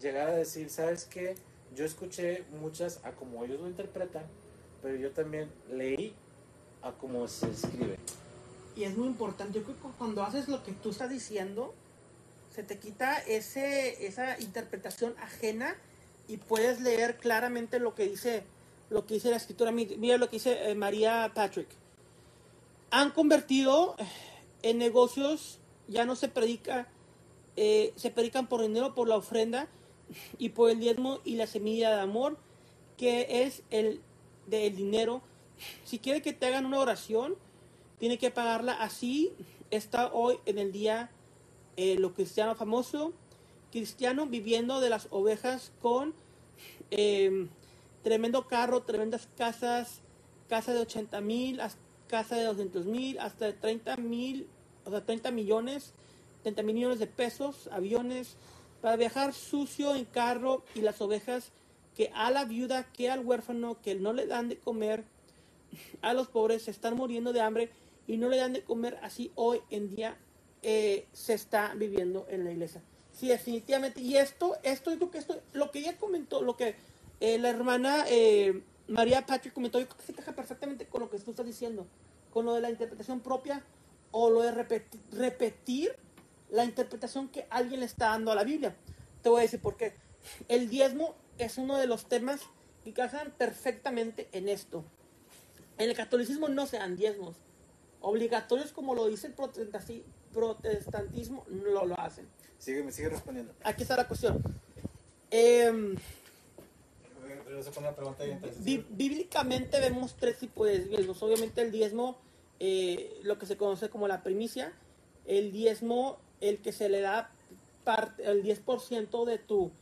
llegar a decir, ¿sabes qué? Yo escuché muchas a como ellos lo interpretan, pero yo también leí a como se escribe. Y es muy importante, yo creo que cuando haces lo que tú estás diciendo, se te quita ese, esa interpretación ajena y puedes leer claramente lo que dice, lo que dice la escritura. Mi- Mira lo que dice eh, María Patrick. Han convertido eh, en negocios, ya no se predica, eh, se predican por dinero, por la ofrenda y por el diezmo y la semilla de amor, que es el del dinero. Si quiere que te hagan una oración, tiene que pagarla así. Está hoy en el día eh, lo cristiano famoso, cristiano viviendo de las ovejas con eh, tremendo carro, tremendas casas, casa de 80 mil, casa de 200 mil, hasta de 30 mil, o sea, 30 millones, 30 mil millones de pesos, aviones, para viajar sucio en carro y las ovejas que a la viuda, que al huérfano, que no le dan de comer, a los pobres se están muriendo de hambre y no le dan de comer así hoy en día eh, se está viviendo en la iglesia. Sí, definitivamente. Y esto, esto es lo que esto, ella comentó, lo que eh, la hermana eh, María Patrick comentó, yo creo que se encaja perfectamente con lo que tú estás diciendo, con lo de la interpretación propia o lo de repetir, repetir la interpretación que alguien le está dando a la Biblia. Te voy a decir por qué. El diezmo es uno de los temas que encajan perfectamente en esto. En el catolicismo no se dan diezmos. Obligatorios como lo dice el protestanti- protestantismo, no lo hacen. Sigue, me sigue respondiendo. Aquí está la cuestión. Em. Bí- bíblicamente vemos tres tipos de diezmos. Obviamente el diezmo, eh, lo que se conoce como la primicia, el diezmo, el que se le da parte, el 10% de tu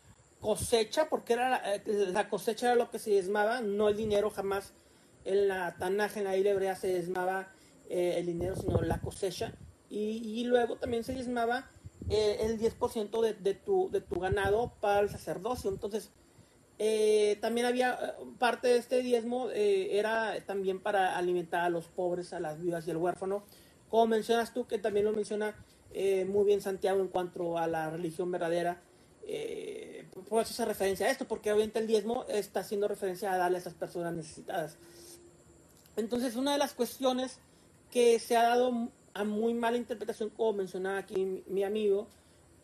cosecha, porque era la, eh, la cosecha era lo que se diezmaba, no el dinero jamás. En la Tanaj, en la Biblia hebrea, se diezmaba eh, el dinero, sino la cosecha. Y, y luego también se diezmaba eh, el 10% de, de, tu, de tu ganado para el sacerdocio. Entonces, eh, también había eh, parte de este diezmo, eh, era también para alimentar a los pobres, a las viudas y al huérfano. Como mencionas tú, que también lo menciona eh, muy bien Santiago en cuanto a la religión verdadera. Eh, por eso se referencia a esto, porque obviamente el diezmo está haciendo referencia a darle a esas personas necesitadas. Entonces, una de las cuestiones que se ha dado a muy mala interpretación, como mencionaba aquí mi, mi amigo,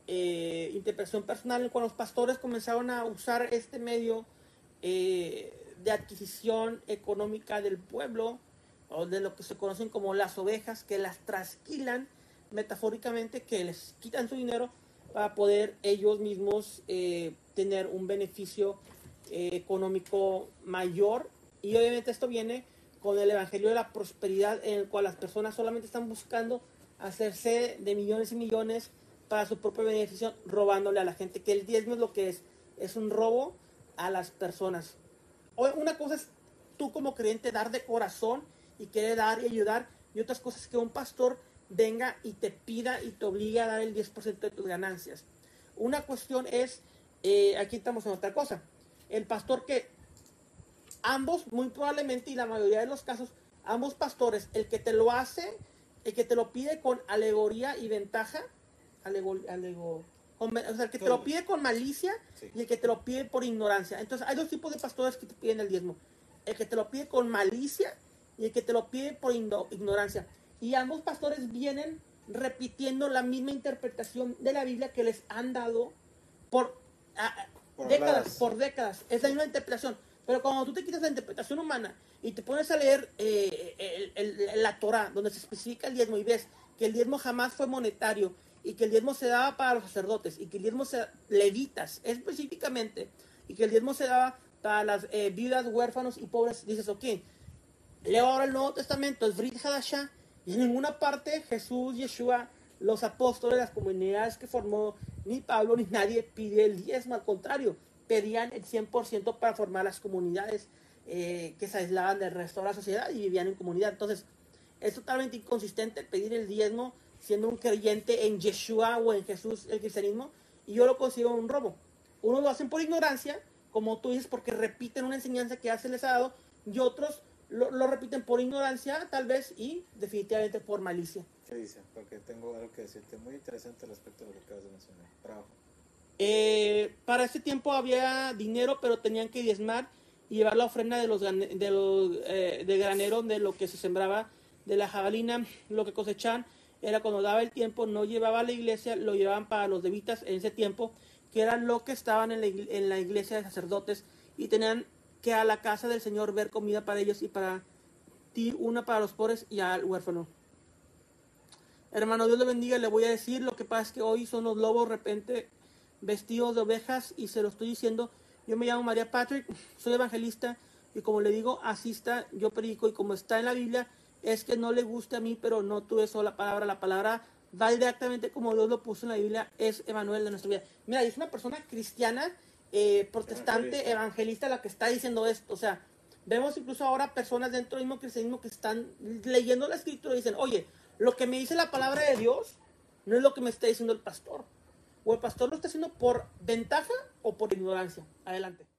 eh, interpretación personal, cuando los pastores comenzaron a usar este medio eh, de adquisición económica del pueblo, o de lo que se conocen como las ovejas, que las trasquilan metafóricamente, que les quitan su dinero para poder ellos mismos eh, tener un beneficio eh, económico mayor. Y obviamente esto viene con el Evangelio de la Prosperidad, en el cual las personas solamente están buscando hacerse de millones y millones para su propio beneficio, robándole a la gente. Que el diezmo es lo que es, es un robo a las personas. Una cosa es tú como creyente dar de corazón y querer dar y ayudar, y otras cosas que un pastor venga y te pida y te obligue a dar el 10% de tus ganancias. Una cuestión es, eh, aquí estamos en otra cosa, el pastor que ambos, muy probablemente y la mayoría de los casos, ambos pastores, el que te lo hace, el que te lo pide con alegoría y ventaja, alego, alego- con- o sea, el que te lo pide con malicia Sí. y el que te lo pide por ignorancia. Entonces, hay dos tipos de pastores que te piden el diezmo. El que te lo pide con malicia y el que te lo pide por igno- ignorancia. Y ambos pastores vienen repitiendo la misma interpretación de la Biblia que les han dado por, ah, Por décadas, habladas. por décadas. Es la misma interpretación. Pero cuando tú te quitas la interpretación humana y te pones a leer eh, el- el- la Torah, donde se especifica el diezmo y ves que el diezmo jamás fue monetario y que el diezmo se daba para los sacerdotes y que el diezmo se levitas específicamente y que el diezmo se daba para las eh, viudas, huérfanos y pobres, dices, ok, leo ahora el Nuevo Testamento, es Brit Hadashah, y en ninguna parte Jesús, Yeshua, los apóstoles, las comunidades que formó, ni Pablo ni nadie pide el diezmo, al contrario, pedían el 100% para formar las comunidades eh, que se aislaban del resto de la sociedad y vivían en comunidad. Entonces, es totalmente inconsistente pedir el diezmo siendo un creyente en Yeshua o en Jesús, el cristianismo, y yo lo considero un robo. Unos lo hacen por ignorancia, como tú dices, porque repiten una enseñanza que ya se les ha dado, y otros lo, lo repiten por ignorancia, tal vez, y definitivamente por malicia. ¿Qué dice? Porque tengo algo que decirte muy interesante respecto a lo que acabas de mencionar. Bravo. Eh, para ese tiempo había dinero, pero tenían que diezmar y llevar la ofrenda de los, eh, de granero de lo que se sembraba de la jabalina, lo que cosechaban era cuando daba el tiempo, no llevaba a la iglesia, lo llevaban para los levitas en ese tiempo, que eran los que estaban en la, en la iglesia de sacerdotes y tenían que a la casa del Señor ver comida para ellos y para ti, una para los pobres y al huérfano. Hermano, Dios le bendiga, le voy a decir, lo que pasa es que hoy son los lobos repente vestidos de ovejas y se lo estoy diciendo. Yo me llamo María Patrick, soy evangelista y como le digo, asista, yo predico y como está en la Biblia, es que no le guste a mí, pero no tuve sola palabra. La palabra va directamente como Dios lo puso en la Biblia, es Emanuel de nuestra vida. Mira, es una persona cristiana, eh, protestante, Evangelista. evangelista la que está diciendo esto. O sea, vemos incluso ahora personas dentro del mismo cristianismo que están leyendo la escritura y dicen, oye, lo que me dice la palabra de Dios no es lo que me está diciendo el pastor. O el pastor lo está haciendo por ventaja o por ignorancia. Adelante.